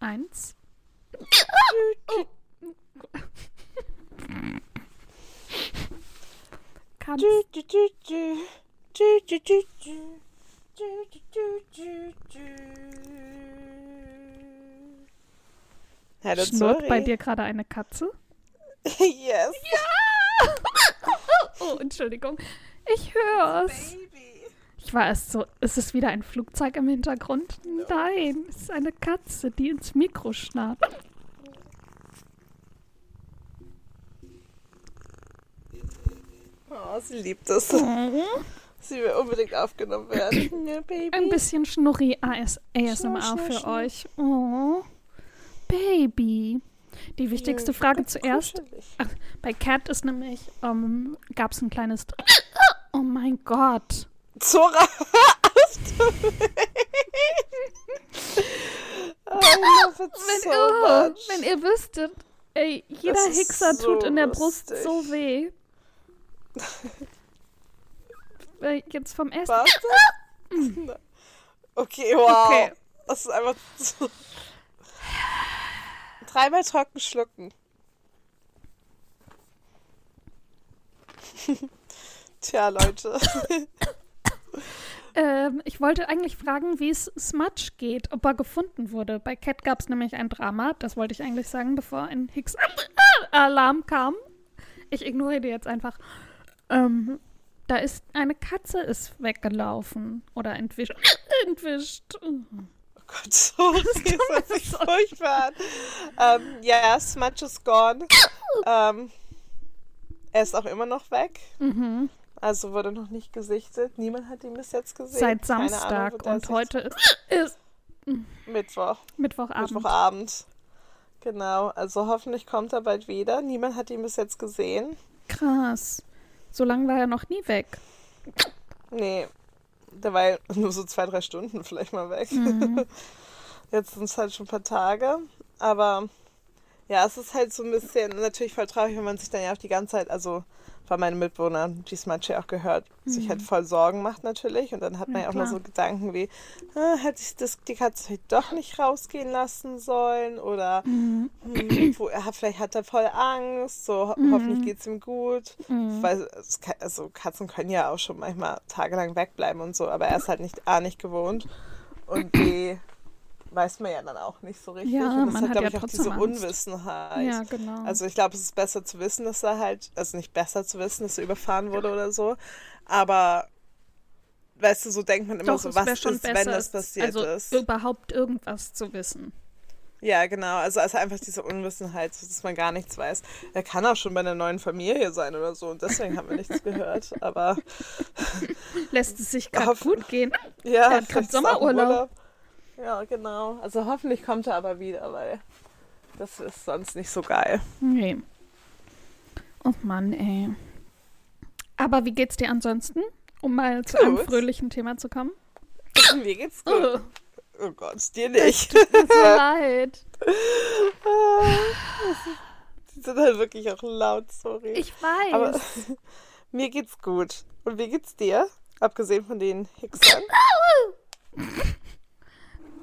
Eins. Kannst. Hallo, Schnurrt bei dir gerade eine Katze? yes. Oh, Entschuldigung. Ich hör's. Baby. Ich war erst so, ist es wieder ein Flugzeug im Hintergrund? Nein, es ist eine Katze, die ins Mikro schnarrt. Oh, sie liebt es. Sie will unbedingt aufgenommen werden. Ja, Baby. Ein bisschen Schnurri AS ASMR schnurr, für schnurr. euch. Oh, Baby. Die wichtigste Ja, Frage zuerst. Ach, bei Cat ist nämlich, ähm, gab es ein kleines. Oh mein Gott. Zora. Oh, Wenn, so much. wenn ihr wüsstet, ey, jeder Das Hickser so tut in der Brust lustig. so weh. Jetzt vom Essen. Warte. Okay, wow. Okay. Das ist einfach so. Dreimal trocken schlucken. Tja, Leute. Ähm, ich wollte eigentlich fragen, wie es Smudge geht, ob er gefunden wurde. Bei Cat gab es nämlich ein Drama, das wollte ich eigentlich sagen, bevor ein Hicks-Alarm kam. Ich ignoriere die jetzt einfach. Ähm, da ist eine Katze ist weggelaufen oder entwischt. entwischt. Oh Gott, so das hört sich furchtbar an. Ähm, ja, Smudge ist gone. ähm, er ist auch immer noch weg. Mhm. Also wurde noch nicht gesichtet. Niemand hat ihn bis jetzt gesehen. Seit Ahnung, Samstag der und heute ist, ist Mittwoch. Mittwochabend. Mittwochabend. Genau, also hoffentlich kommt er bald wieder. Niemand hat ihn bis jetzt gesehen. Krass. So lange war er noch nie weg. Nee, der war ja nur so zwei, drei Stunden vielleicht mal weg. Mhm. Jetzt sind es halt schon ein paar Tage. Aber ja, es ist halt so ein bisschen natürlich voll traurig, wenn man sich dann ja auch die ganze Zeit, also von meinen Mitbewohnern, die Smudge auch gehört, sich halt voll Sorgen macht natürlich. Und dann hat man Mhm. Ja, ja, auch mal so Gedanken wie, ah, hätte ich das, die Katze doch nicht rausgehen lassen sollen? Oder Mhm. hm, wo, vielleicht hat er voll Angst, so ho Mhm. hoffentlich geht es ihm gut. Mhm. Weil also Katzen können ja auch schon manchmal tagelang wegbleiben und so, aber er ist halt nicht A nicht gewohnt und B weiß man ja dann auch nicht so richtig. Ja, und das man hat, glaube ja ich, auch diese Angst. Unwissenheit. Ja, genau. Also ich glaube, es ist besser zu wissen, dass er halt, also nicht besser zu wissen, dass er überfahren wurde oder so, aber weißt du, so denkt man immer Doch, so, was ist, schon wenn besser, das passiert also ist. überhaupt irgendwas zu wissen. Ja, genau. Also, also einfach diese Unwissenheit, dass man gar nichts weiß. Er kann auch schon bei einer neuen Familie sein oder so und deswegen haben wir nichts gehört. Aber Lässt es sich gerade gut gehen. ja, Er hat auch Sommerurlaub. Ja, genau. Also hoffentlich kommt er aber wieder, weil das ist sonst nicht so geil. Nee. Oh Mann, ey. Aber wie geht's dir ansonsten? Um mal zu einem fröhlichen Thema zu kommen. Mir geht's gut. Oh, Oh Gott, dir nicht. tut mir so leid. Die sind halt wirklich auch laut, sorry. Ich weiß. aber mir geht's gut. Und wie geht's dir? Abgesehen von den Hicksern.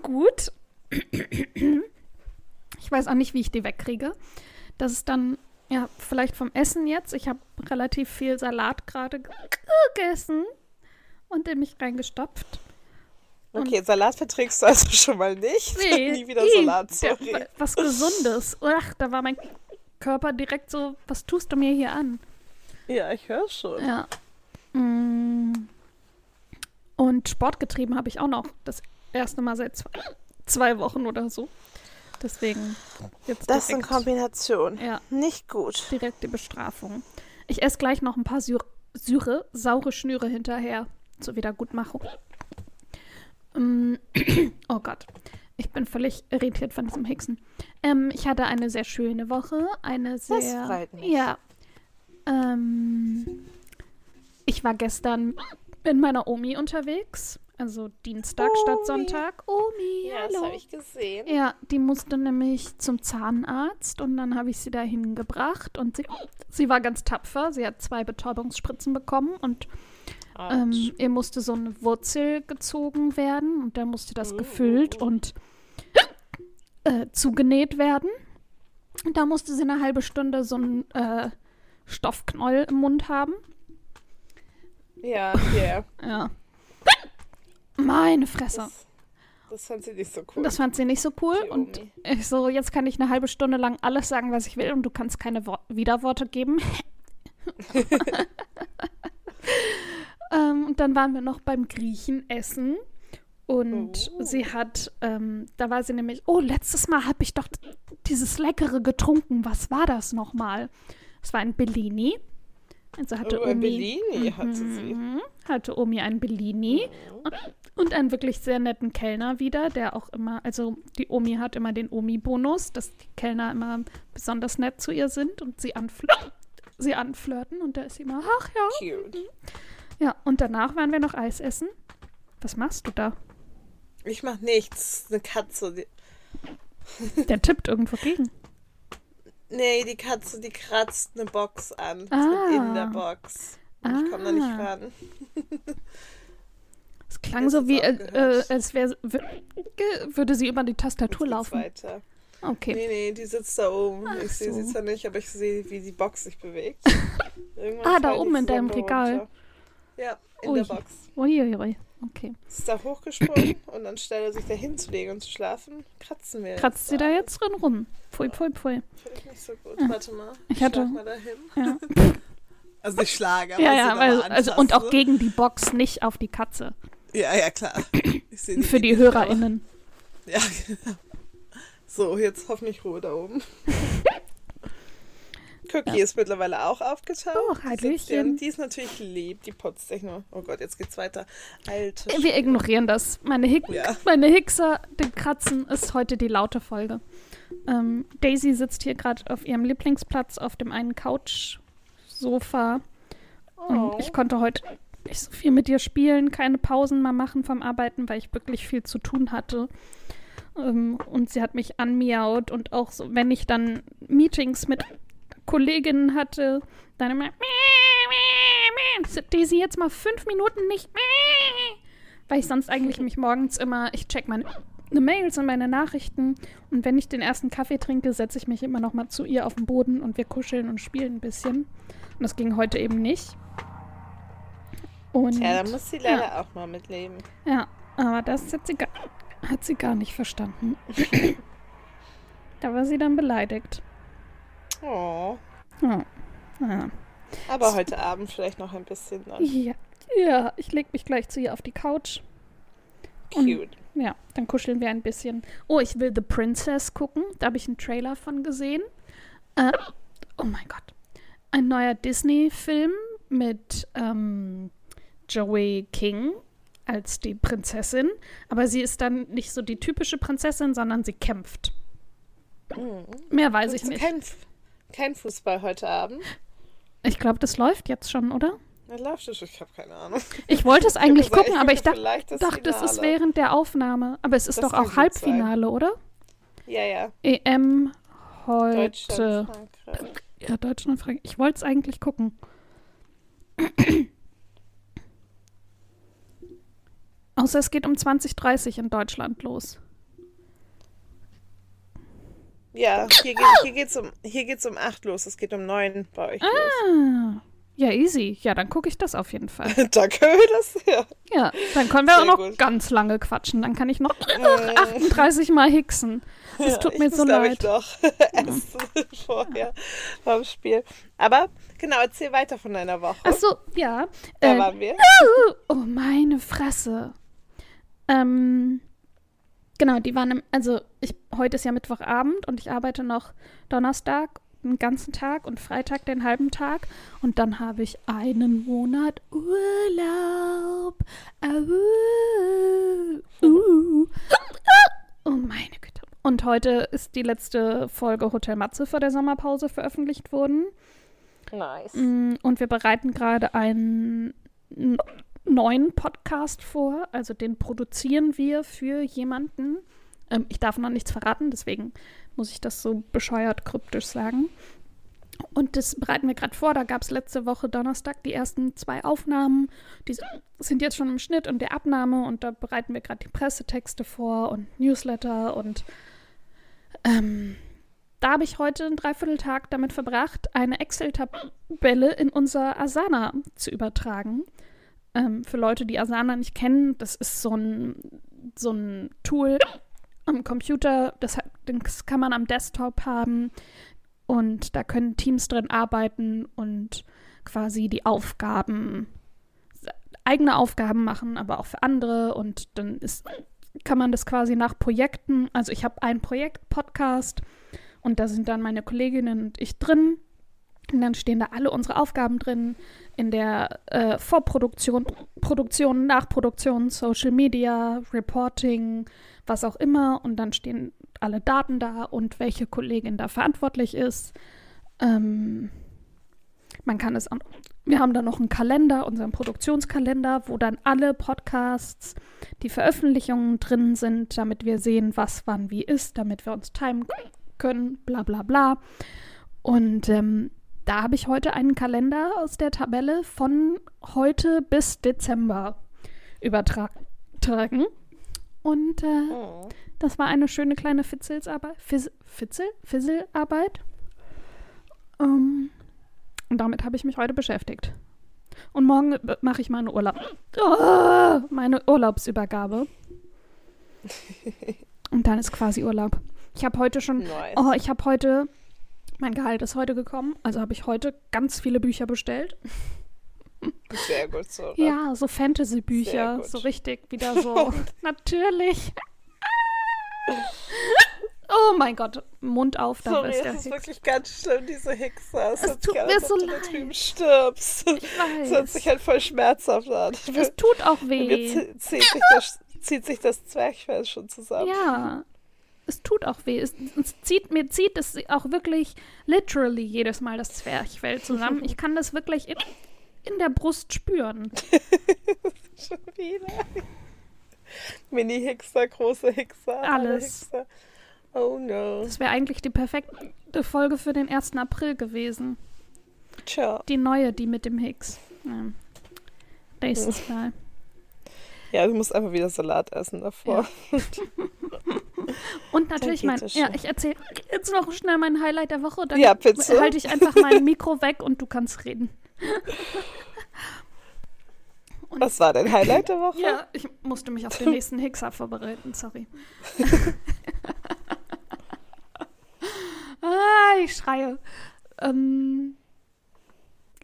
Gut. Ich weiß auch nicht, wie ich die wegkriege. Das ist dann, ja, vielleicht vom Essen jetzt. Ich habe relativ viel Salat gerade ge- gegessen und in mich reingestopft. Okay, Salat verträgst du also schon mal nicht. Nie wieder ih, Salat, der- sorry. Was Gesundes. Ach, da war mein Körper direkt so, was tust du mir hier an? Ja, ich höre schon. Ja. Mm. Und Sport getrieben habe ich auch noch. Das erste Mal seit zwei, zwei Wochen oder so. Deswegen jetzt Das in direkt, Kombination. ja, Nicht gut. direkt die Bestrafung. Ich esse gleich noch ein paar Syr Syre, saure Schnüre hinterher zur Wiedergutmachung. Mm, oh Gott. Ich bin völlig irritiert von diesem Hexen. Ähm, ich hatte eine sehr schöne Woche. Eine sehr. freut mich. Ja. Ähm, ich war gestern mit meiner Omi unterwegs. Also Dienstag statt Omi. Sonntag. Omi, Ja, das hallo. habe ich gesehen. Ja, die musste nämlich zum Zahnarzt und dann habe ich sie dahin gebracht und sie, sie war ganz tapfer. Sie hat zwei Betäubungsspritzen bekommen und ähm, ihr musste so eine Wurzel gezogen werden und dann musste das Uh. gefüllt und äh, zugenäht werden. Und da musste sie eine halbe Stunde so einen äh, Stoffknäuel im Mund haben. Ja, yeah. Ja. Meine Fresse. Das, das fand sie nicht so cool. Das fand sie nicht so cool. Die Und Omi. ich so, jetzt kann ich eine halbe Stunde lang alles sagen, was ich will und du kannst keine Wor Widerworte geben. ähm, und dann waren wir noch beim Griechen essen. Und Oh. sie hat, ähm, da war sie nämlich, oh, letztes Mal habe ich doch dieses Leckere getrunken. Was war das nochmal? Es war ein Bellini. Also hatte Oh, ein Omi, Bellini hatte sie. Mhm. hatte Omi ein Bellini und, und einen wirklich sehr netten Kellner wieder, der auch immer, also die Omi hat immer den Omi-Bonus, dass die Kellner immer besonders nett zu ihr sind und sie, anfl sie anflirten und da ist sie immer, ach ja. Cute. Ja, und danach waren wir noch Eis essen. Was machst du da? Ich mach nichts. Eine Katze. Die, Der tippt irgendwo gegen. nee, die Katze, die kratzt eine Box an. Ah. in der Box. Und Ich komme da nicht Ah. ran. Es klang so wie, äh, äh, als wär, w- ge- würde sie über die Tastatur laufen. Weiter. Okay. Nee, nee, die sitzt da oben. Ach ich sehe sie so. zwar nicht, aber ich sehe, wie die Box sich bewegt. Ah, da oben in deinem Regal. runter. Ja, in Ui. der Box. Uiuiui. Okay. Ist da hochgesprungen und anstelle sich da hinzulegen und zu schlafen, kratzen wir. Kratzt sie da jetzt drin rum? Pfui, pfui, pui. Finde ich nicht so gut. Warte mal. Ich hatte- schlag mal dahin. Ja, Also ich schlage, aber ja, sie ja weil, also, und auch gegen die Box, nicht auf die Katze. Ja, ja, klar. Ich seh Für die HörerInnen. Ja, genau. So, jetzt hoffentlich Ruhe da oben. Cookie ist mittlerweile auch aufgetaucht. Oh, Die Hallöchen. und Die ist natürlich lieb, die nur. Oh Gott, jetzt geht's weiter. Alte Wir ignorieren das. Meine, Hick Ja. meine Hickser, den Kratzen, ist heute die laute Folge. Ähm, Daisy sitzt hier gerade auf ihrem Lieblingsplatz auf dem einen Couch-Sofa. Und Oh. ich konnte heute nicht so viel mit ihr spielen, keine Pausen mal machen vom Arbeiten, weil ich wirklich viel zu tun hatte. Ähm, und sie hat mich anmiaut und auch so, wenn ich dann Meetings mit Kolleginnen hatte, dann immer Daisy jetzt mal fünf Minuten nicht weil ich sonst eigentlich mich morgens immer, ich check meine Mails und meine Nachrichten und wenn ich den ersten Kaffee trinke, setze ich mich immer noch mal zu ihr auf den Boden und wir kuscheln und spielen ein bisschen. Und das ging heute eben nicht. Und Ja, da muss sie leider auch mal mitleben. ja, aber das hat sie, gar, hat sie gar nicht verstanden. da war sie dann beleidigt. Oh. Ja. Ja. Aber heute Abend vielleicht noch ein bisschen dann. ja, ja, ich leg mich gleich zu ihr auf die Couch. Und- Cute. Ja, dann kuscheln wir ein bisschen. Oh, ich will The Princess gucken. Da habe ich einen Trailer von gesehen. Äh, oh mein Gott. Ein neuer Disney-Film mit ähm, Joey King als die Prinzessin. Aber sie ist dann nicht so die typische Prinzessin, sondern sie kämpft. Mehr weiß ich nicht. Kein, kein Fußball heute Abend. Ich glaube, das läuft jetzt schon, oder? Na, läuft es? Ich habe keine Ahnung. Ich wollte es eigentlich gucken, ich aber ich dachte, das dachte es ist während der Aufnahme. Aber es ist Das doch auch gut sein. Halbfinale, oder? Ja, ja. EM heute. Deutschland, Frankreich. Ja, Deutschland, Frankreich. Ich wollte es eigentlich gucken. Außer es geht um 2030 in Deutschland los. Ja, hier, geht, hier geht's um hier geht's um 8 los. Es geht um 9 bei euch los. Ah, ja, easy. Ja, dann gucke ich das auf jeden Fall. da können wir das ja. Ja, dann können wir auch Sehr noch gut. ganz lange quatschen. Dann kann ich noch Äh, 38 Mal hicksen. Es tut ich mir so leid. Ich doch essen vorher beim Spiel. Aber genau, erzähl weiter von deiner Woche. Achso, ja. da äh, waren wir. Oh, meine Fresse. Ähm, genau, die waren im, also ich, heute ist ja Mittwochabend und ich arbeite noch Donnerstag den ganzen Tag und Freitag den halben Tag und dann habe ich einen Monat Urlaub. Au, uh, oh meine Güte. Und heute ist die letzte Folge Hotel Matze vor der Sommerpause veröffentlicht worden. Nice. Mm, Und wir bereiten gerade einen neuen Podcast vor. Also den produzieren wir für jemanden. Ähm, ich darf noch nichts verraten, deswegen muss ich das so bescheuert kryptisch sagen. Und das bereiten wir gerade vor. Da gab es letzte Woche Donnerstag die ersten zwei Aufnahmen. Die sind jetzt schon im Schnitt und der Abnahme. Und da bereiten wir gerade die Pressetexte vor und Newsletter und Ähm, da habe ich heute einen Dreivierteltag damit verbracht, eine Excel-Tabelle in unser Asana zu übertragen. Ähm, für Leute, die Asana nicht kennen, das ist so ein, so ein Tool am Computer, das, das kann man am Desktop haben und da können Teams drin arbeiten und quasi die Aufgaben, eigene Aufgaben machen, aber auch für andere und dann ist, kann man das quasi nach Projekten, also ich habe ein Projekt, Podcast und da sind dann meine Kolleginnen und ich drin und dann stehen da alle unsere Aufgaben drin in der äh, Vorproduktion, Produktion, Nachproduktion, Social Media, Reporting, was auch immer. Und dann stehen alle Daten da und welche Kollegin da verantwortlich ist. Ähm, man kann es, wir haben da noch einen Kalender, unseren Produktionskalender, wo dann alle Podcasts, die Veröffentlichungen drin sind, damit wir sehen, was wann wie ist, damit wir uns timen können, bla bla bla. Und ähm, da habe ich heute einen Kalender aus der Tabelle von heute bis Dezember übertragen. Und äh, oh. das war eine schöne kleine Fitzelsarbeit. Fizz, Fitzel? Fisselarbeit. Um, und damit habe ich mich heute beschäftigt. Und morgen mache ich meine Urlaub. Oh, meine Urlaubsübergabe. und dann ist quasi Urlaub. Ich habe heute schon. Nice. Oh, ich habe heute mein Gehalt ist heute gekommen, also habe ich heute ganz viele Bücher bestellt. Sehr gut so. Oder? Ja, so Fantasy-Bücher, so richtig wieder so. Natürlich. Oh mein Gott, Mund auf, da Sorry, ist der das ist wirklich ganz schlimm, diese Hickser. Es, es tut mir so leid. Du drüben stirbst. Ich weiß. Hört sich halt voll schmerzhaft an. Es tut auch weh. Mir zieht sich das, zieht sich das Zwerchfell schon zusammen. Ja, es tut auch weh. Es, es, zieht, mir zieht es auch wirklich literally jedes Mal das Zwerchfell zusammen. Ich kann das wirklich in, in der Brust spüren. Schon wieder. Mini-Hixer, große Hixer. Alles. Hixer. Oh no. Das wäre eigentlich die perfekte Folge für den 1. April gewesen. Tja. Die neue, die mit dem Hicks. Ja. Nächstes Mal. Ja, du musst einfach wieder Salat essen davor. Ja. Und natürlich mein, ja, ich erzähle jetzt noch schnell mein Highlight der Woche. Dann ja, bitte. halte ich einfach mein Mikro weg und du kannst reden. Und Was war dein Highlight der Woche? Ja, ich musste mich auf den nächsten Hixer vorbereiten, sorry. ah, ich schreie. Ähm,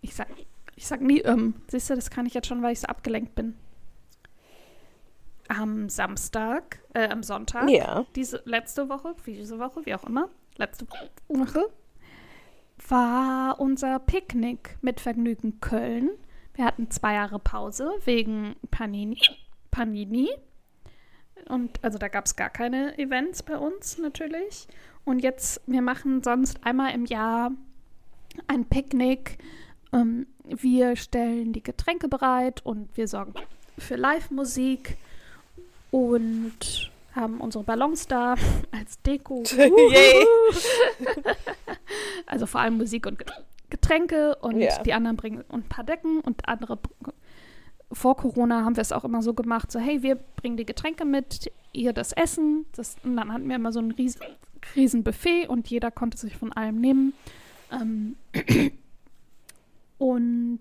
ich sag, ich sag nie, ähm, siehst du, das kann ich jetzt schon, weil ich so abgelenkt bin am Samstag, äh, am Sonntag, ja. diese letzte Woche, diese Woche, wie auch immer, letzte Woche, war unser Picknick mit Vergnügen Köln. Wir hatten zwei Jahre Pause wegen Panini. Panini. Und also da gab es gar keine Events bei uns natürlich. Und jetzt, wir machen sonst einmal im Jahr ein Picknick. Ähm, wir stellen die Getränke bereit und wir sorgen für Live-Musik und haben unsere Ballons da als Deko. also vor allem Musik und Getränke und yeah. die anderen bringen ein paar Decken und andere. Vor Corona haben wir es auch immer so gemacht, so hey, wir bringen die Getränke mit, ihr das Essen. Das, und dann hatten wir immer so ein riesen, riesen Buffet und jeder konnte sich von allem nehmen. Ähm, und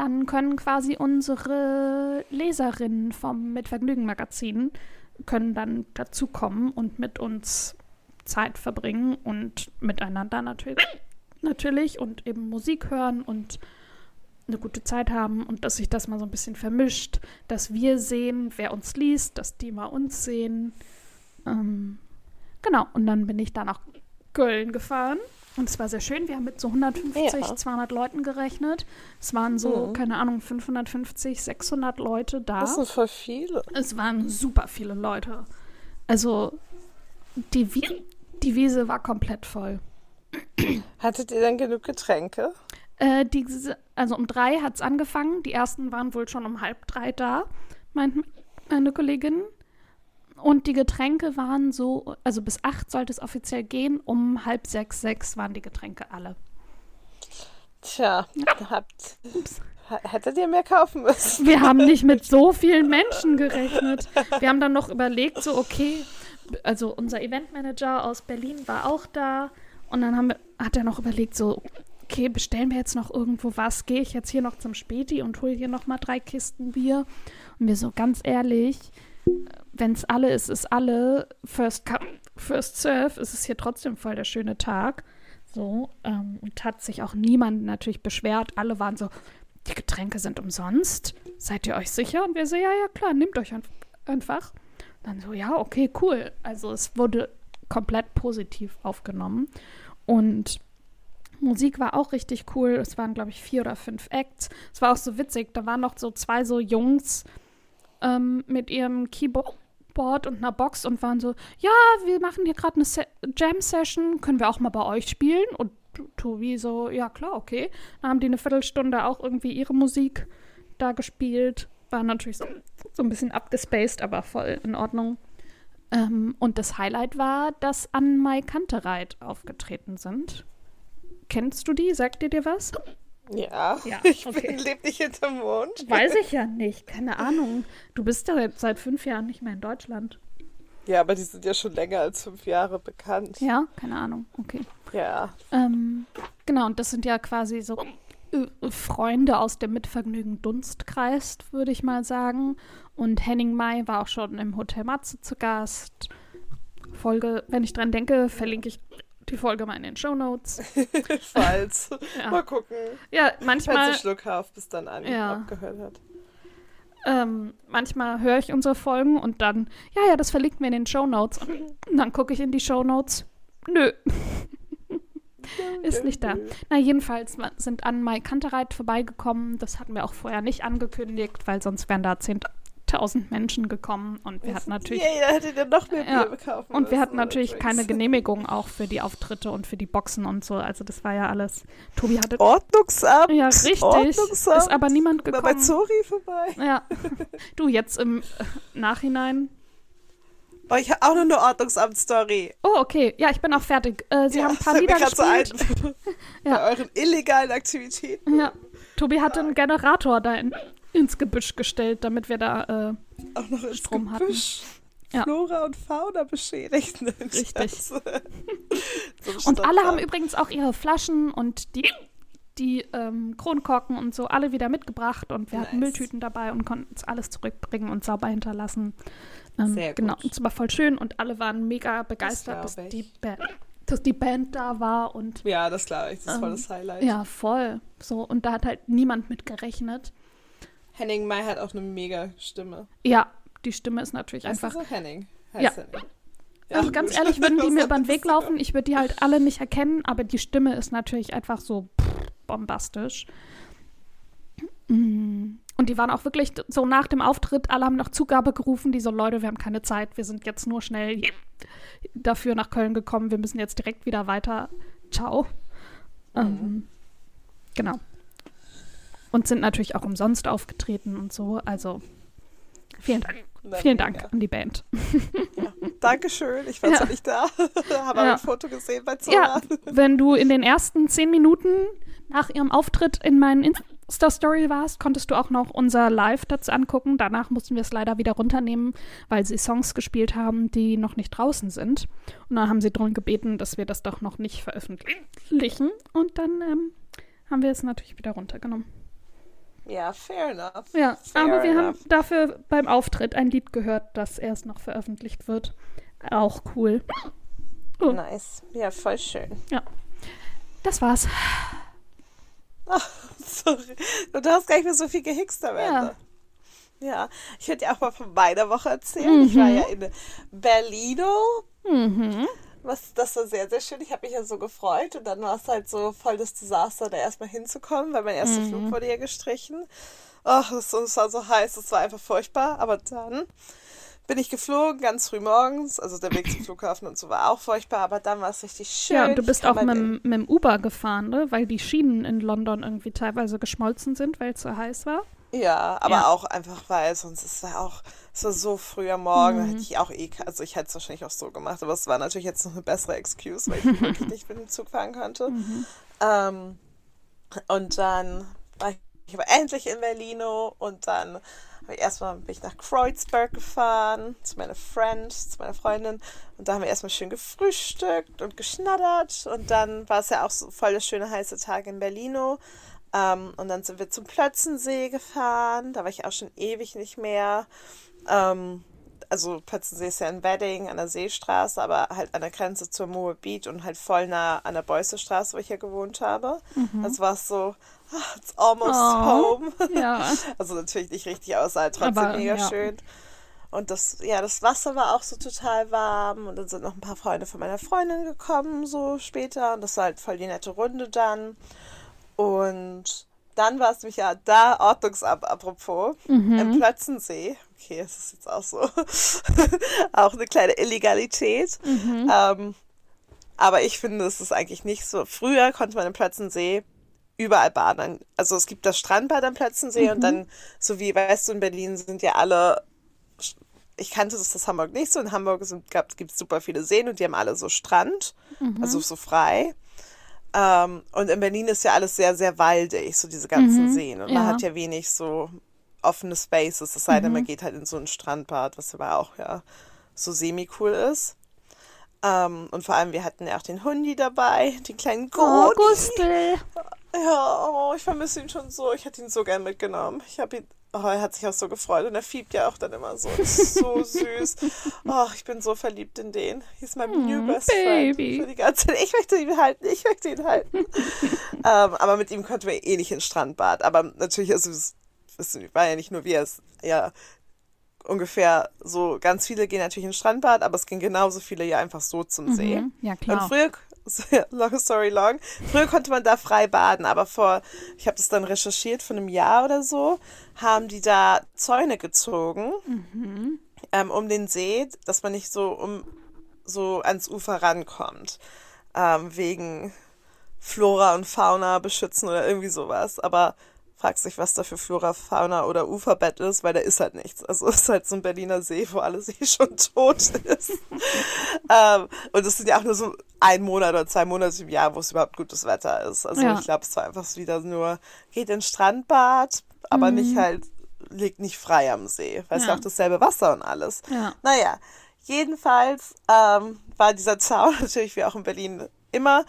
dann können quasi unsere Leserinnen vom Mit Vergnügen Magazin können dann dazukommen und mit uns Zeit verbringen und miteinander natürlich, natürlich und eben Musik hören und eine gute Zeit haben und dass sich das mal so ein bisschen vermischt, dass wir sehen, wer uns liest, dass die mal uns sehen. Ähm, genau, und dann bin ich da nach Köln gefahren und es war sehr schön. Wir haben mit so 150, ja. 200 Leuten gerechnet. Es waren so, mhm. keine Ahnung, 550, 600 Leute da. Das sind voll viele. Es waren super viele Leute. Also, die, Wie die Wiese war komplett voll. Hattet ihr denn genug Getränke? Äh, die, also um drei hat es angefangen. Die ersten waren wohl schon um halb drei da, meint meine Kollegin. Und die Getränke waren so, also bis acht sollte es offiziell gehen, um halb sechs, sechs waren die Getränke alle. Tja, habt, hättet ihr mehr kaufen müssen. Wir haben nicht mit so vielen Menschen gerechnet. Wir haben dann noch überlegt, so, okay, also unser Eventmanager aus Berlin war auch da und dann wir, hat er noch überlegt, so, okay, bestellen wir jetzt noch irgendwo was? Gehe ich jetzt hier noch zum Späti und hole hier noch mal drei Kisten Bier? Und wir so, ganz ehrlich, wenn es alle ist, ist alle. First come, first serve, ist es hier trotzdem voll der schöne Tag. So, ähm, und hat sich auch niemand natürlich beschwert. Alle waren so, die Getränke sind umsonst. Seid ihr euch sicher? Und wir so, ja, ja, klar, nehmt euch einfach. Dann so, ja, okay, cool. Also es wurde komplett positiv aufgenommen. Und Musik war auch richtig cool. Es waren, glaube ich, vier oder fünf Acts. Es war auch so witzig. Da waren noch so zwei so Jungs ähm, mit ihrem Keyboard und einer Box und waren so, ja, wir machen hier gerade eine Se Jam-Session, können wir auch mal bei euch spielen? Und Tobi so, ja klar, okay. Dann haben die eine Viertelstunde auch irgendwie ihre Musik da gespielt. War natürlich so, so ein bisschen abgespaced, aber voll in Ordnung. Ähm, und das Highlight war, dass Ann Mai Kantereit aufgetreten sind. Kennst du die? Sagt ihr dir was? Ja, Ja, ich okay. bin, lebe nicht hinterm Mond. Weiß ich ja nicht, keine Ahnung. Du bist ja seit fünf Jahren nicht mehr in Deutschland. Ja, aber die sind ja schon länger als fünf Jahre bekannt. Ja, keine Ahnung, okay. Ja. Ähm, genau, und das sind ja quasi so äh, Freunde aus dem Mitvergnügen Dunstkreis, würde ich mal sagen. Und Henning Mai war auch schon im Hotel Matze zu Gast. Folge, wenn ich dran denke, verlinke ich die Folge mal in den Show Notes. Falls. Ja. Mal gucken. Ja, Falls manchmal, der Schluckhaft bis dann an Ja. abgehört hat. ähm, manchmal höre ich unsere Folgen und dann, ja, ja, das verlinkt mir in den Show Notes. Und dann gucke ich in die Show Notes. Nö, ist nicht da. Na, jedenfalls sind an Mai Kantereit vorbeigekommen. Das hatten wir auch vorher nicht angekündigt, weil sonst wären da 10.000 Menschen gekommen. Und wir hatten natürlich. Ja, ja, hättet ihr noch mehr Ja. Bier kaufen Und wir hatten natürlich Drinks. keine Genehmigung auch für die Auftritte und für die Boxen und so. Also das war ja alles. Tobi hatte. Ordnungsamt. Ja, richtig. Ordnungsamt. Ist aber niemand Mal bei gekommen. Zori vorbei. Ja. Du, jetzt im äh, Nachhinein. Oh, ich habe auch noch eine Ordnungsamt-Story. Oh, okay. Ja, ich bin auch fertig. Äh, Sie ja, haben ein paar Lieder grad so gespielt. ein. Ja. Bei euren illegalen Aktivitäten. Ja. Tobi hatte einen Generator da in, ins Gebüsch gestellt, damit wir da. Äh, Auch noch ins Strom hatten. Gebüsch. Ja. Flora und Fauna beschädigt. Richtig. Und alle haben übrigens auch ihre Flaschen und die, die ähm, Kronkorken und so alle wieder mitgebracht und wir hatten Nice. Mülltüten dabei und konnten es alles zurückbringen und sauber hinterlassen. Ähm, Sehr gut. Genau, und es war voll schön und alle waren mega begeistert, Das dass die. Band, dass die Band da war und Ja, das glaube ich. Das ist voll Ähm, das Highlight. ja, voll. So, und da hat halt niemand mit gerechnet. Henning May hat auch eine mega Stimme. Ja, die Stimme ist natürlich Heißt einfach. so Henning? Ja. Heißt Henning. Ja, also ganz ehrlich, würden die mir über den Weg laufen, ich würde die halt alle nicht erkennen, aber die Stimme ist natürlich einfach so bombastisch. Mm. Und die waren auch wirklich so nach dem Auftritt, alle haben noch Zugabe gerufen, die so, Leute, wir haben keine Zeit, wir sind jetzt nur schnell dafür nach Köln gekommen, wir müssen jetzt direkt wieder weiter. Ciao. Ähm, genau. Und sind natürlich auch umsonst aufgetreten und so, also vielen Dank. Na, Vielen. Dank an die Band. Dankeschön. Ich war Ja. zwar nicht da, habe aber Ja. ein Foto gesehen bei Zora. Ja, wenn du in den ersten zehn Minuten nach ihrem Auftritt in meinen Insta-Story warst, konntest du auch noch unser Live dazu angucken. Danach mussten wir es leider wieder runternehmen, weil sie Songs gespielt haben, die noch nicht draußen sind. Und dann haben sie darum gebeten, dass wir das doch noch nicht veröffentlichen. Und dann ähm, haben wir es natürlich wieder runtergenommen. Ja, fair enough. Ja, Fair aber wir haben enough. dafür beim Auftritt ein Lied gehört, das erst noch veröffentlicht wird. Auch cool. Oh. Nice. Ja, voll schön. Das war's. Sorry. Du hast gar nicht mehr so viel gehickst am Ende. Ja, ich würde dir auch mal von meiner Woche erzählen. Ich war ja in Berlino. Mhm. Was, das war sehr, sehr schön. Ich habe mich ja so gefreut. Und dann war es halt so voll das Desaster, da erstmal hinzukommen, weil mein erster Flug wurde ja gestrichen. Ach, es war so heiß, es war einfach furchtbar. Aber dann bin ich geflogen, ganz früh morgens. Also der Weg zum Flughafen und so war auch furchtbar, aber dann war es richtig schön. Ja, und du bist auch mit, mit dem Uber gefahren, ne? weil die Schienen in London irgendwie teilweise geschmolzen sind, weil es so heiß war. Ja, aber Ja. auch einfach, weil sonst es war auch, es war so früh am Morgen, Mhm. da hätte ich auch eh, also ich hätte es wahrscheinlich auch so gemacht, aber es war natürlich jetzt noch eine bessere Excuse, weil ich wirklich nicht mit dem Zug fahren konnte. Mhm. Ähm, und dann war ich aber endlich in Berlino und dann Hab ich erstmal bin ich nach Kreuzberg gefahren, zu meiner Friend, zu meiner Freundin. Und da haben wir erstmal schön gefrühstückt und geschnattert. Und dann war es ja auch so voll der schöne heiße Tag in Berlino. Ähm, und dann sind wir zum Plötzensee gefahren. Da war ich auch schon ewig nicht mehr. Ähm, also Plötzensee ist ja in Wedding an der Seestraße, aber halt an der Grenze zur Moe Beach und halt voll nah an der Beussestraße, wo ich ja gewohnt habe. Mhm. Das war so, ah, it's almost oh, home. Ja. Also natürlich nicht richtig außer halt trotzdem aber, mega ja. schön. Und das, ja, das Wasser war auch so total warm. Und dann sind noch ein paar Freunde von meiner Freundin gekommen, so später. Und das war halt voll die nette Runde dann. Und dann war es mich ja da, Ordnungsamt, apropos, mhm. im Plötzensee. Okay, das ist jetzt auch so, auch eine kleine Illegalität. Mhm. Ähm, aber ich finde, es ist eigentlich nicht so. Früher konnte man im Plötzensee überall baden. Also es gibt das Strandbad am Plötzensee mhm. und dann, so wie, weißt du, in Berlin sind ja alle, ich kannte das aus Hamburg nicht so, in Hamburg gibt es super viele Seen und die haben alle so Strand, mhm. also so frei. Ähm, und in Berlin ist ja alles sehr, sehr waldig, so diese ganzen mhm, Seen. Und ja. man hat ja wenig so offene Spaces, es sei denn, mhm. man geht halt in so ein Strandbad, was aber auch ja so semi-cool ist. Ähm, und vor allem, wir hatten ja auch den Hundi dabei, den kleinen Goni. Oh. Ja, oh, ich vermisse ihn schon so. Ich hätte ihn so gern mitgenommen. Ich habe ihn Oh, er hat sich auch so gefreut und er fiebt ja auch dann immer so. so süß. Oh, ich bin so verliebt in den. He's my mm, new best baby. friend. Für die ganze Zeit. Ich möchte ihn halten, ich möchte ihn halten. ähm, aber mit ihm konnten wir eh nicht ins Strandbad. Aber natürlich, also es war ja nicht nur wir, es ja ungefähr so, ganz viele gehen natürlich ins Strandbad, aber es gehen genauso viele ja einfach so zum See. Mhm, ja, klar. Und früher long story long. Früher konnte man da frei baden, aber vor, ich habe das dann recherchiert, von einem Jahr oder so, haben die da Zäune gezogen mhm. ähm, um den See, dass man nicht so um so ans Ufer rankommt. Ähm, wegen Flora und Fauna beschützen oder irgendwie sowas. Aber fragst dich, was da für Flora, Fauna oder Uferbett ist, weil da ist halt nichts. Also es ist halt so ein Berliner See, wo alles eh schon tot ist. ähm, und es sind ja auch nur so ein Monat oder zwei Monate im Jahr, wo es überhaupt gutes Wetter ist. Also ja. ich glaube, es war einfach wieder nur, geht ins Strandbad, aber mhm. nicht halt, liegt nicht frei am See. Weil es ja. ja auch dasselbe Wasser und alles. Ja. Naja, jedenfalls ähm, war dieser Zaun natürlich wie auch in Berlin immer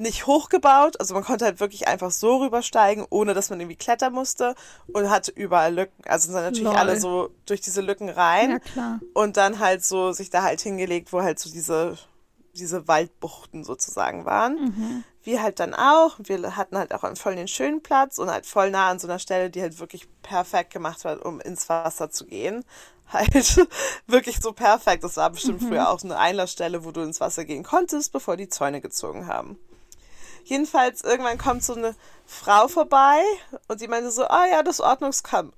nicht hochgebaut. Also man konnte halt wirklich einfach so rübersteigen, ohne dass man irgendwie klettern musste und hatte überall Lücken. Also sind natürlich Lol. alle so durch diese Lücken rein. Ja, klar. Und dann halt so sich da halt hingelegt, wo halt so diese, diese Waldbuchten sozusagen waren. Mhm. Wir halt dann auch. Wir hatten halt auch einen voll den schönen Platz und halt voll nah an so einer Stelle, die halt wirklich perfekt gemacht war, um ins Wasser zu gehen halt wirklich so perfekt. Das war bestimmt mhm. früher auch eine Einlassstelle, wo du ins Wasser gehen konntest, bevor die Zäune gezogen haben. Jedenfalls, irgendwann kommt so eine Frau vorbei und die meinte so, ah ja, das Ordnungsamt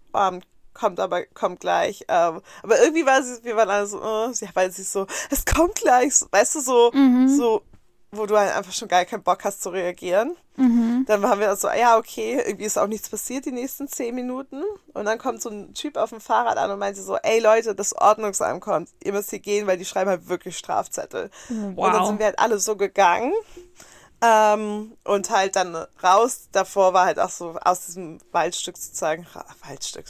kommt aber, kommt gleich. Ähm, aber irgendwie war sie, wir waren alle so, oh, weil sie so, es kommt gleich, weißt du, so, mhm. so, wo du halt einfach schon gar keinen Bock hast zu reagieren. Mhm. Dann waren wir so, ja, okay, irgendwie ist auch nichts passiert die nächsten zehn Minuten. Und dann kommt so ein Typ auf dem Fahrrad an und meinte so, ey Leute, das Ordnungsamt kommt, ihr müsst hier gehen, weil die schreiben halt wirklich Strafzettel. Wow. Und dann sind wir halt alle so gegangen. Ähm, und halt dann raus, davor war halt auch so aus diesem Waldstück sozusagen, Waldstück,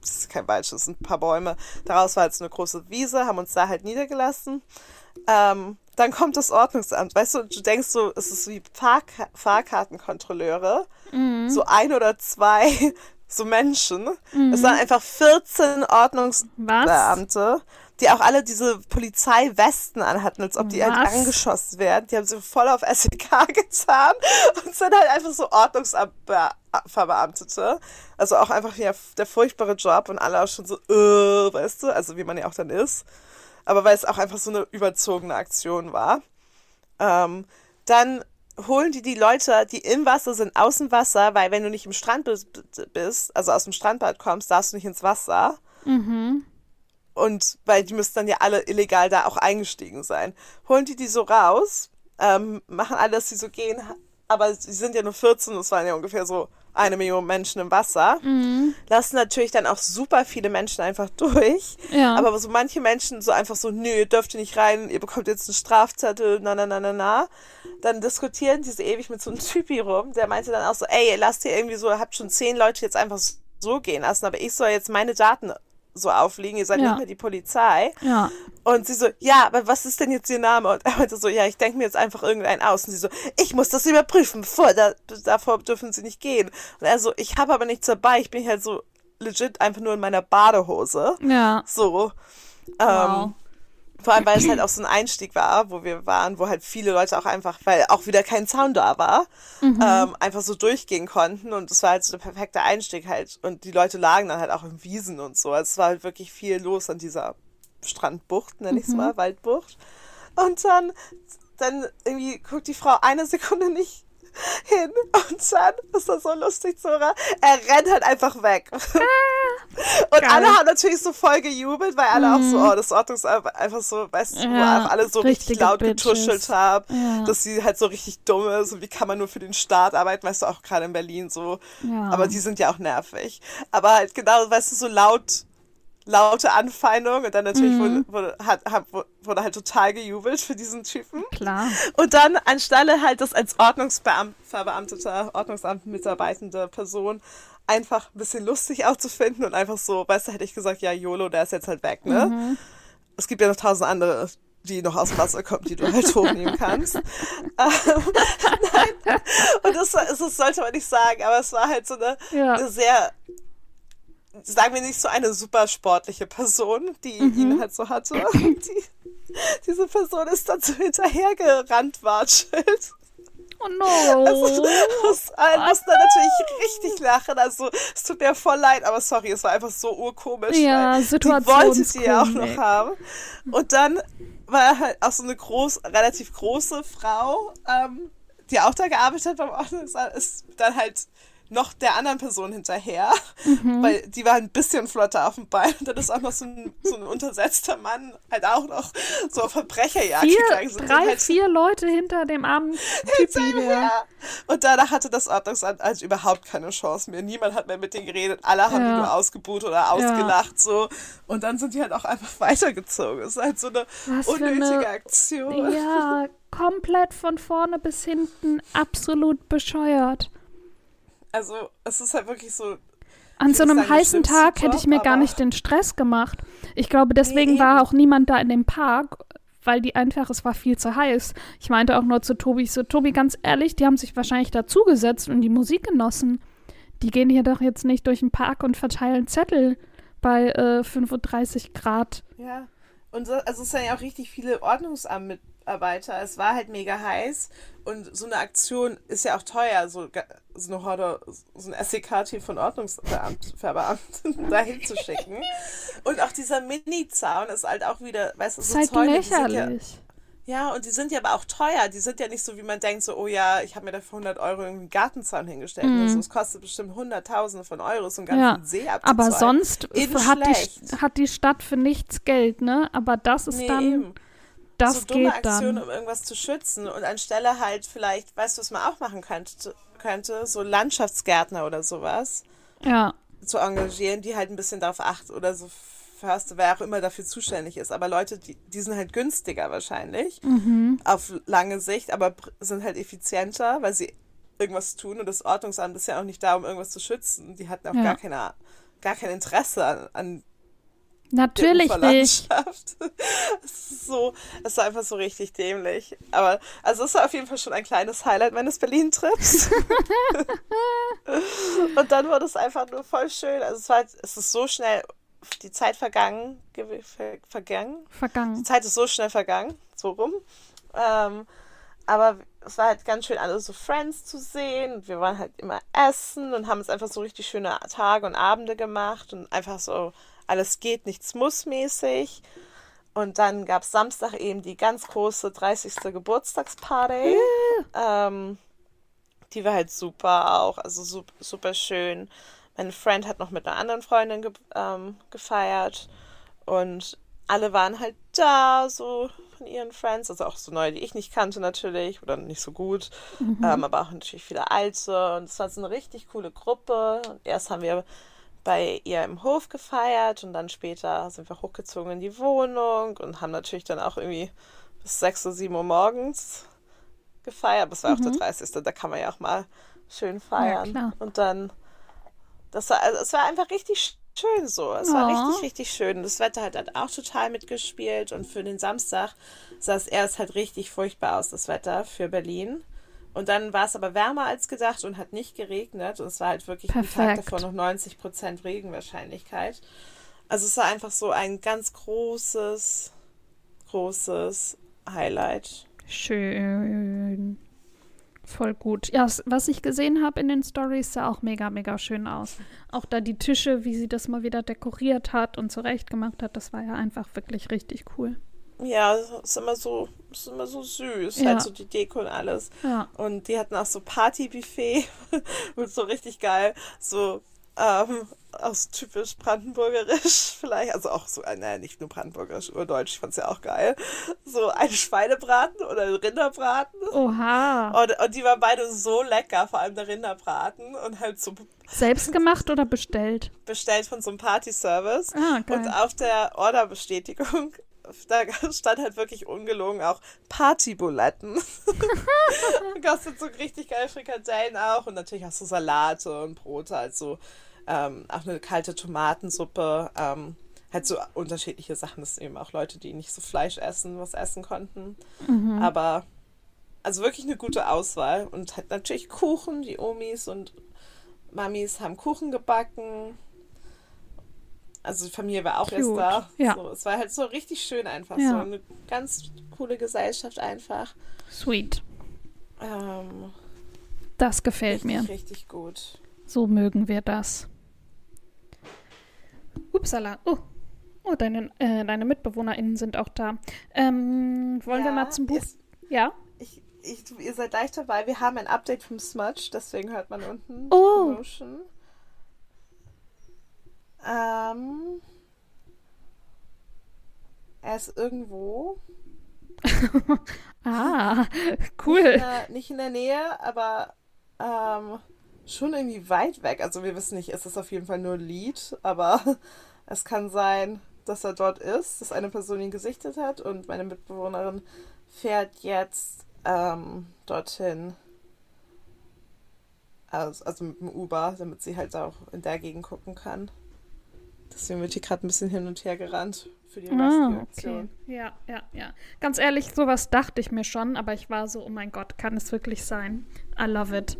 das ist kein Waldstück, das sind ein paar Bäume. Daraus war halt eine große Wiese, haben uns da halt niedergelassen. Ähm, dann kommt das Ordnungsamt. Weißt du, du denkst so, es ist wie Fahrk Fahrkartenkontrolleure. Mhm. So ein oder zwei so Menschen. Mhm. Es waren einfach 14 Ordnungsbeamte. Was? Die auch alle diese Polizeiwesten anhatten, als ob die halt Was? halt angeschossen werden. Die haben so voll auf SEK getan und sind halt einfach so Ordnungsverbeamtete. Also auch einfach ja, der furchtbare Job und alle auch schon so, äh, weißt du, also wie man ja auch dann ist. Aber weil es auch einfach so eine überzogene Aktion war. Ähm, dann holen die die Leute, die im Wasser sind, aus dem Wasser, weil wenn du nicht im Strand bist, also aus dem Strandbad kommst, darfst du nicht ins Wasser. Mhm. Und weil die müssen dann ja alle illegal da auch eingestiegen sein. Holen die die so raus, ähm, machen alles, die so gehen, aber sie sind ja nur 14, es waren ja ungefähr so eine Million Menschen im Wasser. Mhm. Lassen natürlich dann auch super viele Menschen einfach durch. Ja. Aber so manche Menschen so einfach so, nö, ihr dürft hier nicht rein, ihr bekommt jetzt einen Strafzettel, na, na, na, na, na. Dann diskutieren die so ewig mit so einem Typi rum, der meinte dann auch so, ey, ihr lasst hier irgendwie so, ihr habt schon zehn Leute jetzt einfach so gehen lassen, aber ich soll jetzt meine Daten so auflegen, ihr seid Ja. nicht mehr die Polizei. Ja. Und sie so, ja, aber was ist denn jetzt ihr Name? Und er meinte so, ja, ich denke mir jetzt einfach irgendeinen aus. Und sie so, ich muss das überprüfen, bevor, da, davor dürfen sie nicht gehen. Und er so, ich habe aber nichts dabei, ich bin halt so legit einfach nur in meiner Badehose. Ja. So. Wow. Vor allem, weil es halt auch so ein Einstieg war, wo wir waren, wo halt viele Leute auch einfach, weil auch wieder kein Zaun da war, ähm, einfach so durchgehen konnten. Und es war halt so der perfekte Einstieg halt. Und die Leute lagen dann halt auch in Wiesen und so. Also es war halt wirklich viel los an dieser Strandbucht, nenne ich es mal, Waldbucht. Und dann, dann irgendwie guckt die Frau eine Sekunde nicht hin und dann ist das so lustig, Zora. Er rennt halt einfach weg. Und Geil. alle haben natürlich so voll gejubelt, weil alle auch so, oh, das Ordnungsamt einfach so, weißt du, Ja, alle so richtig laut Bitches. getuschelt haben, Ja. dass sie halt so richtig dumm ist und wie kann man nur für den Staat arbeiten, weißt du, auch gerade in Berlin so. Ja. Aber die sind ja auch nervig. Aber halt genau, weißt du, so laut, laute Anfeindung und dann natürlich Mhm. wurde, wurde, hat, wurde halt total gejubelt für diesen Typen. Klar. Und dann anstelle halt das als Ordnungsbeamt, verbeamteter, Ordnungsamt-mitarbeitende Person einfach ein bisschen lustig auch zu finden und einfach so, weißt du, hätte ich gesagt, ja, YOLO, der ist jetzt halt weg, ne? Mhm. Es gibt ja noch tausend andere, die noch aus dem Wasser kommen, die du halt hochnehmen kannst. ähm, nein. Und das, das sollte man nicht sagen, aber es war halt so eine, Ja. eine sehr, sagen wir nicht so eine super sportliche Person, die Mhm. ihn halt so hatte. Die, diese Person ist dann so hinterhergerannt, Wartschild. Oh no. Also, muss, äh, mussten dann natürlich richtig lachen. Also, es tut mir voll leid, aber sorry, es war einfach so urkomisch. Ja, Die wollte sie ja auch noch haben. Und dann war halt auch so eine groß, relativ große Frau, ähm, die auch da gearbeitet hat beim Ordnungsamt, ist dann halt noch der anderen Person hinterher, Mhm. weil die war ein bisschen flotter auf dem Bein. Und dann ist auch noch so ein, so ein untersetzter Mann halt auch noch so auf Verbrecherjagd Vier, gegangen. Sind drei, halt vier Leute hinter dem armen Typi her. ja. Und danach hatte das Ordnungsamt also überhaupt keine Chance mehr. Niemand hat mehr mit denen geredet. Alle haben Ja. die nur ausgebuht oder ausgelacht so. Und dann sind die halt auch einfach weitergezogen. Es ist halt so eine Was unnötige eine- Aktion. Ja, komplett von vorne bis hinten absolut bescheuert. Also es ist halt wirklich so. An so einem heißen Tag hätte ich mir gar nicht den Stress gemacht. Ich glaube, deswegen Nee, war auch niemand da in dem Park, weil die einfach, es war viel zu heiß. Ich meinte auch nur zu Tobi, ich so, Tobi, ganz ehrlich, die haben sich wahrscheinlich dazugesetzt und die Musik genossen. Die gehen hier doch jetzt nicht durch den Park und verteilen Zettel bei äh, 35 Grad. Ja. Und so, also es sind ja auch richtig viele Ordnungsamtmitarbeiter. Es war halt mega heiß. Und so eine Aktion ist ja auch teuer, so, so eine Horde, so ein SEK-Team von Ordnungsverbeamten dahin zu schicken. Und auch dieser Mini-Zaun ist halt auch wieder, weißt du, so halt Zäune, ja, lächerlich. ja, und die sind ja aber auch teuer. Die sind ja nicht so, wie man denkt, so, oh ja, ich habe mir da für 100 Euro einen Gartenzaun hingestellt. Also, es kostet bestimmt Hunderttausende von Euro, so einen ganzen Mhm. Ja, See abzuzäunen. Aber sonst hat die, hat die Stadt für nichts Geld, ne? Aber das ist Nee, dann, eben. Das so dumme geht Aktionen, um irgendwas zu schützen. Und anstelle halt vielleicht, weißt du, was man auch machen könnte, könnte so Landschaftsgärtner oder sowas Ja, zu engagieren, die halt ein bisschen darauf achten oder so Förster, wer auch immer dafür zuständig ist. Aber Leute, die, die sind halt günstiger wahrscheinlich Mhm. auf lange Sicht, aber sind halt effizienter, weil sie irgendwas tun und das Ordnungsamt ist ja auch nicht da, um irgendwas zu schützen. Die hatten auch Ja. gar keine gar kein Interesse an, an natürlich nicht. Es ist so, es war einfach so richtig dämlich. Aber, also es war auf jeden Fall schon ein kleines Highlight meines Berlin-Trips. Und dann wurde es einfach nur voll schön. Also es war, es ist so schnell die Zeit vergangen, ver, vergangen. Die Vergangen. Zeit ist so schnell vergangen, so rum. Ähm, aber es war halt ganz schön, alle so Friends zu sehen. Und wir waren halt immer essen und haben uns einfach so richtig schöne Tage und Abende gemacht und einfach so alles geht, nichts muss mäßig. Und dann gab es Samstag eben die ganz große 30. Geburtstagsparty. Ähm, die war halt super auch, also su super schön. Mein Friend hat noch mit einer anderen Freundin ge ähm, gefeiert und alle waren halt da, so von ihren Friends, also auch so neue, die ich nicht kannte natürlich oder nicht so gut, ähm, aber auch natürlich viele alte und es war so eine richtig coole Gruppe und erst haben wir bei ihr im Hof gefeiert und dann später sind wir hochgezogen in die Wohnung und haben natürlich dann auch irgendwie bis 6 oder 7 Uhr morgens gefeiert. Das war auch der 30. Da kann man ja auch mal schön feiern. klar. und dann Das war, also, es war einfach richtig schön so. Es war richtig, richtig schön. Das Wetter hat halt auch total mitgespielt und für den Samstag sah es erst halt richtig furchtbar aus, das Wetter für Berlin. Und dann war es aber wärmer als gedacht und hat nicht geregnet. Und es war halt wirklich Perfekt. ein Tag davor noch 90 Prozent Regenwahrscheinlichkeit. Also es war einfach so ein ganz großes, großes Highlight. Schön. Voll gut. Ja, was ich gesehen habe in den Stories, sah auch mega, mega schön aus. Auch da die Tische, wie sie das mal wieder dekoriert hat und zurecht gemacht hat, das war ja einfach wirklich richtig cool. Ja, ist immer so, ist immer so süß, Ja. halt so die Deko und alles. Ja. Und die hatten auch so Partybuffet und so richtig geil, so ähm, aus typisch brandenburgerisch vielleicht, also auch so, äh, naja, nicht nur brandenburgerisch, urdeutsch, ich fand's ja auch geil, so ein Schweinebraten oder ein Rinderbraten. Oha. Und, und die waren beide so lecker, vor allem der Rinderbraten und halt so Selbst gemacht oder bestellt? bestellt von so einem Partyservice. Ah, geil. Und auf der Orderbestätigung, da stand halt wirklich ungelogen auch Partybuletten. Kostet so richtig geile Frikadellen auch und natürlich auch so Salate und Brote, also ähm, auch eine kalte Tomatensuppe. Ähm, halt so unterschiedliche Sachen. Das sind eben auch Leute, die nicht so Fleisch essen, was essen konnten. Mhm. Aber also wirklich eine gute Auswahl. Und halt natürlich Kuchen, die Omis und Mamis haben Kuchen gebacken. Also die Familie war auch erst Cute, da. ja. So, es war halt so richtig schön einfach. Ja. So eine ganz coole Gesellschaft einfach. Sweet. Ähm, Das gefällt richtig, mir. richtig gut. So mögen wir das. Upsala. Oh. Oh, deine, äh, deine MitbewohnerInnen sind auch da. Ähm, wollen wir Ja, mal zum Buch? ist- Ja? Ich, ich, ihr seid gleich dabei. Wir haben ein Update vom Smudge, deswegen hört man unten Oh. Promotion. Ähm, er ist irgendwo. Ah, Nicht, cool. in der, nicht in der Nähe, aber ähm, schon irgendwie weit weg. Also wir wissen nicht, ist es auf jeden Fall nur Lied, aber es kann sein, dass er dort ist, dass eine Person ihn gesichtet hat und meine Mitbewohnerin fährt jetzt ähm, dorthin. Also, also mit dem Uber, damit sie halt auch in der Gegend gucken kann. Deswegen wird hier gerade ein bisschen hin und her gerannt für die Ah, okay. Ja, ja, ja. Ganz ehrlich, sowas dachte ich mir schon, aber ich war so, oh mein Gott, kann es wirklich sein? I love it.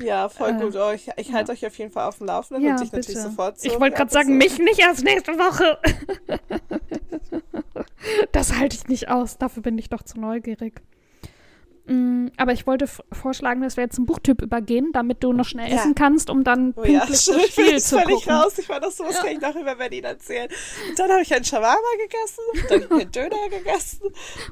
Ja, voll Äh, gut. Oh, ich ich halte euch auf jeden Fall auf dem Laufenden Ja, und dich bitte. natürlich sofort so. Ich wollte gerade sagen, mich nicht erst nächste Woche. das halte ich nicht aus. Dafür bin ich doch zu neugierig. Mm, Aber ich wollte vorschlagen, dass wir jetzt zum Buchtyp übergehen, damit du noch schnell Ja. essen kannst, um dann Oh ja, pünktlich stimmt, das ich bin Spiel zu völlig gucken. raus. Ich war doch sowas, Ja. kann ich noch über Berlin erzählen. Und dann habe ich einen Shawarma gegessen, dann hab ich einen Döner gegessen.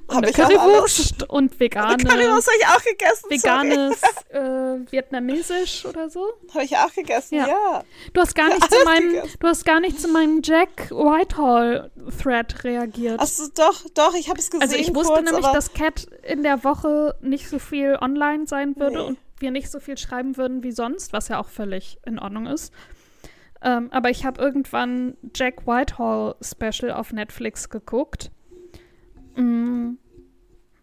Und Habe eine. Currywurst und vegane, Eine Currywurst habe ich auch gegessen. veganes äh, Vietnamesisch oder so. Habe ich auch gegessen, Ja. ja. Du hast gar Ja, nicht zu meinem, gegessen. du hast gar nicht zu meinem Jack Whitehall Thread reagiert. Achso, doch, doch, ich habe es gesehen Also ich wusste kurz, nämlich, dass Cat in der Woche nicht so viel online sein würde Nee. und wir nicht so viel schreiben würden wie sonst, was ja auch völlig in Ordnung ist. Ähm, aber ich habe irgendwann Jack Whitehall Special auf Netflix geguckt. Mm,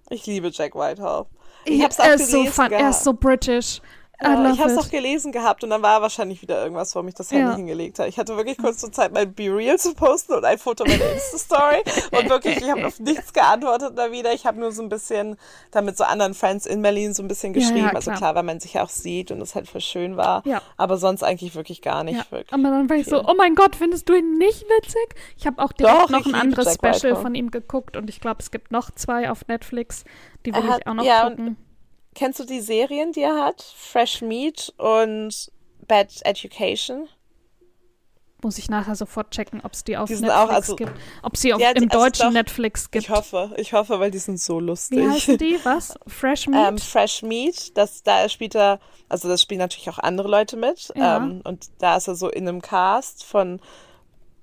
ich liebe Jack Whitehall. Ich ja, hab's auch er, ist so fun, er ist so British. Ja, love ich habe es auch gelesen gehabt und dann war wahrscheinlich wieder irgendwas, warum ich das Handy Ja. hingelegt habe. Ich hatte wirklich kurz zur Zeit, mein Be Real zu posten und ein Foto meiner Insta-Story. und wirklich, ich habe auf nichts geantwortet da wieder. Ich habe nur so ein bisschen da mit so anderen Friends in Berlin so ein bisschen Ja, ja, geschrieben. also klar. klar, weil man sich ja auch sieht und es halt voll schön war. Ja. Aber sonst eigentlich wirklich gar nicht. Wirklich. aber dann war ich so, oh mein Gott, findest du ihn nicht witzig? Ich habe auch direkt Doch, noch ein anderes Special von ihm geguckt und ich glaube, es gibt noch zwei auf Netflix. Die will hat- ich auch noch gucken. Kennst du die Serien, die er hat? Fresh Meat und Bad Education? Muss ich nachher sofort checken, ob es die auf Die Netflix auch, also- gibt. Ob sie auf, Ja, die- im also deutschen doch, Netflix gibt. Ich hoffe, ich hoffe, weil die sind so lustig. Wie heißen die? Was? Fresh Meat? Ähm, Fresh Meat, das, da spielt er, also das spielen natürlich auch andere Leute mit. Ja. Ähm, und da ist er so in einem Cast von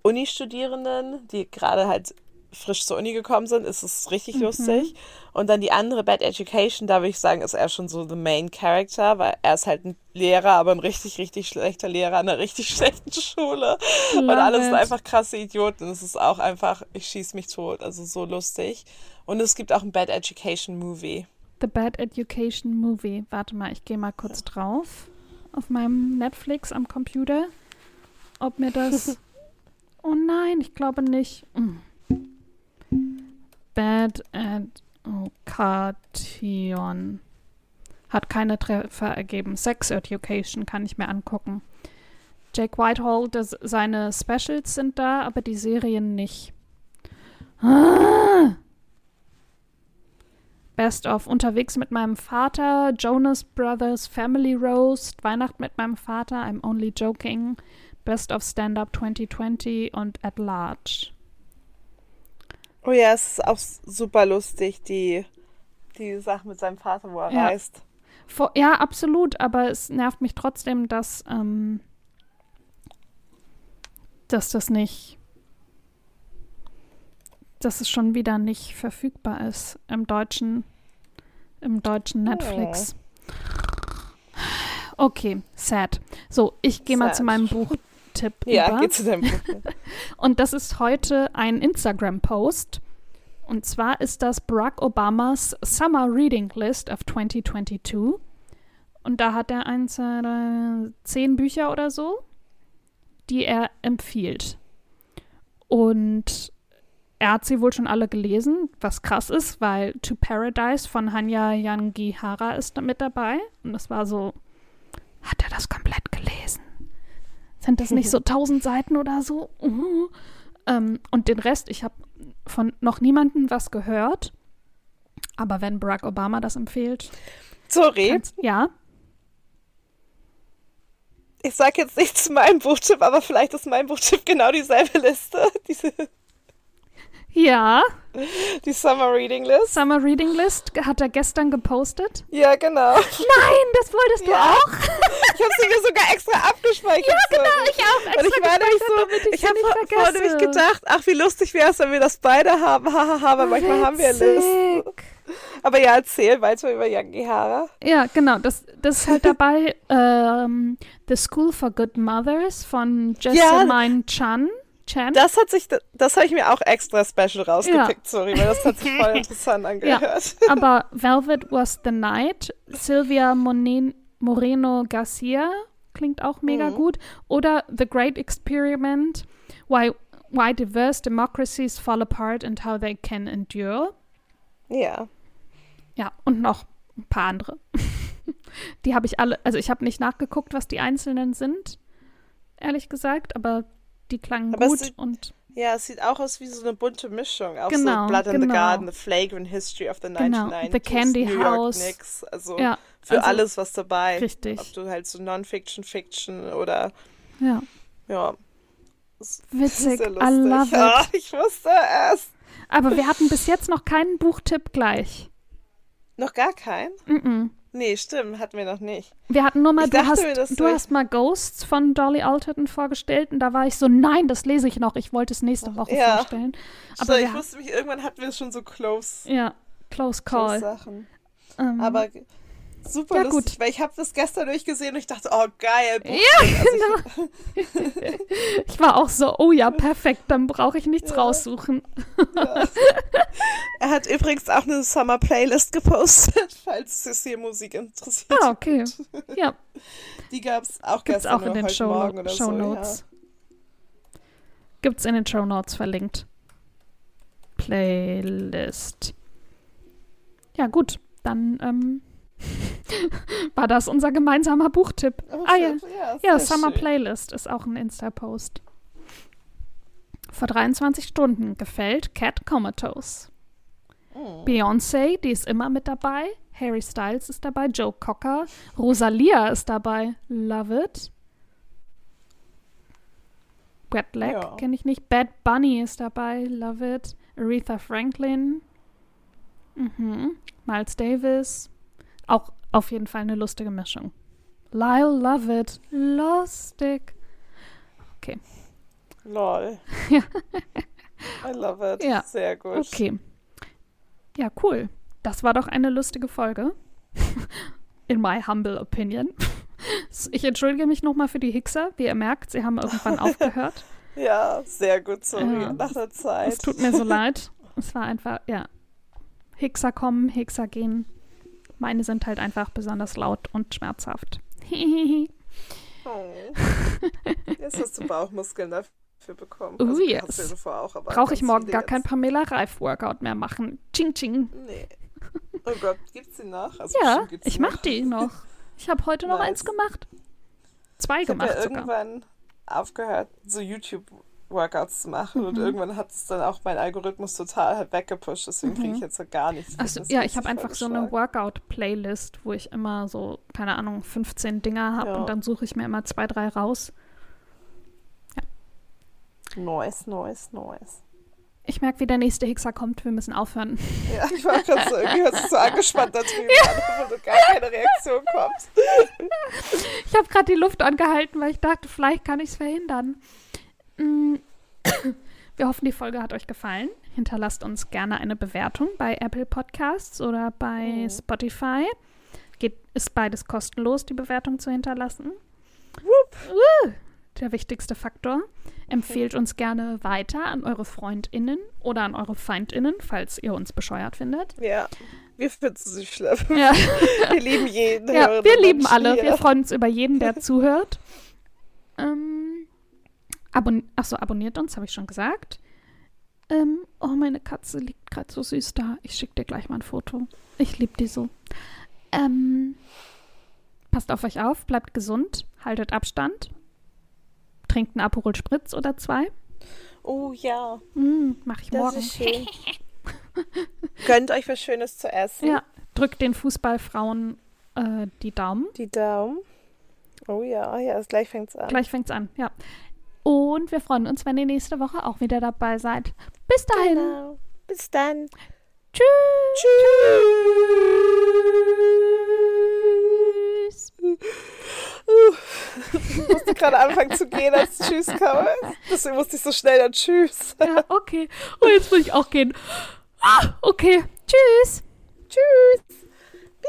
Uni-Studierenden, die gerade halt frisch zur Uni gekommen sind, ist es richtig lustig. Und dann die andere Bad Education, da würde ich sagen, ist er schon so the main character, weil er ist halt ein Lehrer, aber ein richtig, richtig schlechter Lehrer an einer richtig schlechten Schule. Und Love alle sind einfach krasse Idioten. Es ist auch einfach, ich schieß mich tot, also so lustig. Und es gibt auch ein Bad Education Movie. The Bad Education Movie. Warte mal, ich gehe mal kurz drauf. auf meinem Netflix am Computer, ob mir das. oh nein, ich glaube nicht. Mm. Bad Education. Hat keine Treffer ergeben. Sex Education kann ich mir angucken. Jake Whitehall, das, seine Specials sind da, aber die Serien nicht. Ah! Best of Unterwegs mit meinem Vater, Jonas Brothers Family Roast, Weihnacht mit meinem Vater, I'm Only Joking, Best of Stand Up 2020 und At Large. Oh ja, es ist auch super lustig, die, die Sache mit seinem Vater, wo er Ja. reist. Vor, ja, absolut, aber es nervt mich trotzdem, dass, ähm, dass das nicht, dass es schon wieder nicht verfügbar ist im deutschen, im deutschen Netflix. Okay, sad. So, ich gehe mal zu meinem Buchtipp Ja, über. geht zu deinem. Und das ist heute ein Instagram-Post. Und zwar ist das Barack Obamas Summer Reading List of 2022. Und da hat er eins, zwei, drei, zehn Bücher oder so, die er empfiehlt. Und er hat sie wohl schon alle gelesen, was krass ist, weil To Paradise von Hanya Yangihara ist mit dabei. Und das war so, hat er das komplett gelesen? Sind das nicht so tausend Seiten oder so? Uh. Ähm, und den Rest, ich habe von noch niemandem was gehört. Aber wenn Barack Obama das empfiehlt, Sorry, kannst, ja, ich sag jetzt nicht zu meinem Buchtipp, aber vielleicht ist mein Buchtipp genau dieselbe Liste. Diese, ja, die Summer Reading List. Summer Reading List hat er gestern gepostet. Ja, genau. Nein, das wolltest du Ja. auch? Ich habe sie mir sogar extra abgespeichert. Ja, genau, ich auch. Und ich extra war nämlich so, ich sie habe nicht vor, vor vergesse. nämlich gedacht, ach, wie lustig wäre es, wenn wir das beide haben. Hahaha, weil manchmal haben wir Listen. Aber ja, erzähl weiter über Yangihara. Ja, genau. Das, das ist halt dabei ähm, The School for Good Mothers von Jessamine Chan. Chan. Das hat sich, das habe ich mir auch extra special rausgepickt, sorry, weil das hat sich voll interessant angehört. Aber Velvet Was the Night, Sylvia Monen Moreno Garcia klingt auch mega Mhm. gut. Oder The Great Experiment, Why, Why Diverse Democracies Fall Apart and How They Can Endure. Ja. Ja, und noch ein paar andere. die habe ich alle, also ich habe nicht nachgeguckt, was die einzelnen sind, ehrlich gesagt, aber die klangen Aber gut und Ja, es sieht auch aus wie so eine bunte Mischung. Auch Genau, so Blood in the genau. Garden, The Flagrant History of the Genau, 1990s, The Candy New House. York Knicks. Also ja, für also alles was dabei. richtig. Ob du halt so Non-Fiction, Fiction oder Ja, ja. witzig, Sehr I love it. Ja, ich wusste es. Aber wir hatten bis jetzt noch keinen Buchtipp gleich. Noch gar kein? Mm-mm. Nee, stimmt, hatten wir noch nicht. Wir hatten nur mal, Ich du, hast, du hast mal Ghosts von Dolly Alderton vorgestellt und da war ich so, nein, das lese ich noch. Ich wollte es nächste Woche Ja. vorstellen. Aber Aber ich wusste mich, irgendwann hatten wir schon so close, ja, close close call. Sachen. Ähm, Aber super Ja, lustig, gut. weil ich habe das gestern durchgesehen und ich dachte, oh geil. Buch. Ja, Also genau. Ich war auch so, oh ja, perfekt, dann brauche ich nichts Ja. raussuchen. Er hat übrigens auch eine Summer Playlist gepostet, falls es hier Musik interessiert. Ah, okay. Ja, Die gab es auch gibt's gestern auch in den Show, Morgen oder Show so. Notes. Gibt's in den Show Notes verlinkt. Playlist. Ja, gut, dann ähm, war das unser gemeinsamer Buchtipp. Ja. Aber Ah ja, ja, ja, Summer schön. Playlist ist auch ein Insta-Post. Vor 23 Stunden gefällt Cat Comatose. Mm. Beyoncé, die ist immer mit dabei. Harry Styles ist dabei. Joe Cocker. Rosalia ist dabei. Love it. Wet Leg Ja. kenne ich nicht. Bad Bunny ist dabei. Love it. Aretha Franklin. Mhm. Miles Davis. Auch auf jeden Fall eine lustige Mischung. Lyle Love it. Lustig. Lol. Ja. I love it. Ja. Sehr gut. Okay. Ja, cool. Das war doch eine lustige Folge. In my humble opinion. Ich entschuldige mich nochmal für die Hickser. Wie ihr merkt, sie haben irgendwann aufgehört. Ja, sehr gut, sorry. Ja. Nach der Zeit. Es tut mir so leid. Es war einfach, ja. Hickser kommen, Hickser gehen. Meine sind halt einfach besonders laut und schmerzhaft. Oh. Jetzt hast du Bauchmuskeln dafür bekommen. Oh Also, yes. auch, aber Brauche ich morgen gar jetzt. kein Pamela Reif-Workout mehr machen. Ching, ching. Nee. Oh Gott, gibt's die noch? Also Ja, ich mach noch. die noch. Ich habe heute noch Nice. eins gemacht. Zwei Ich habe gemacht ja sogar. irgendwann aufgehört, so YouTube-Workouts zu machen und Mhm. irgendwann hat es dann auch mein Algorithmus total halt weggepusht, deswegen kriege ich Mhm. jetzt halt gar nichts. Also, Fitness ja, ich habe einfach so eine. Workout-Playlist, wo ich immer so, keine Ahnung, 15 Dinger habe Ja. und dann suche ich mir immer zwei, drei raus. Nice, nice, nice. Ich merke, wie der nächste Hickser kommt. Wir müssen aufhören. Ja, ich war gerade so, irgendwie hört sich so angespannt da drüben an, wo gar keine Reaktion kommt. Ich habe gerade die Luft angehalten, weil ich dachte, vielleicht kann ich es verhindern. Wir hoffen, die Folge hat euch gefallen. Hinterlasst uns gerne eine Bewertung bei Apple Podcasts oder bei Mhm. Spotify. Geht, ist beides kostenlos, die Bewertung zu hinterlassen. Uh, der wichtigste Faktor. Empfehlt uns gerne weiter an eure FreundInnen oder an eure FeindInnen, falls ihr uns bescheuert findet. Ja, wir finden nicht schlimm. Ja. Wir lieben jeden. Ja, wir lieben alle. hier. Wir freuen uns über jeden, der zuhört. Ähm, abon Achso, abonniert uns, habe ich schon gesagt. Ähm, oh, meine Katze liegt gerade so süß da. Ich schicke dir gleich mal ein Foto. Ich liebe die so. Ähm, passt auf euch auf, bleibt gesund, haltet Abstand. Trinkt einen Aperol Spritz oder zwei. Oh ja, Mm, mach ich das morgen. ist schön. Gönnt euch was Schönes zu essen. Ja, drückt den Fußballfrauen äh, die Daumen. Die Daumen. Oh ja, ja, gleich fängt's an. Gleich fängt's an, ja. Und wir freuen uns, wenn ihr nächste Woche auch wieder dabei seid. Bis dahin. Genau. Bis dann. Tschüss. Tschüss. Ich musste gerade anfangen zu gehen, als Tschüss kam. Deswegen musste ich so schnell dann Tschüss. Ja, okay. Und jetzt will ich auch gehen. Ah, okay. Tschüss. Tschüss.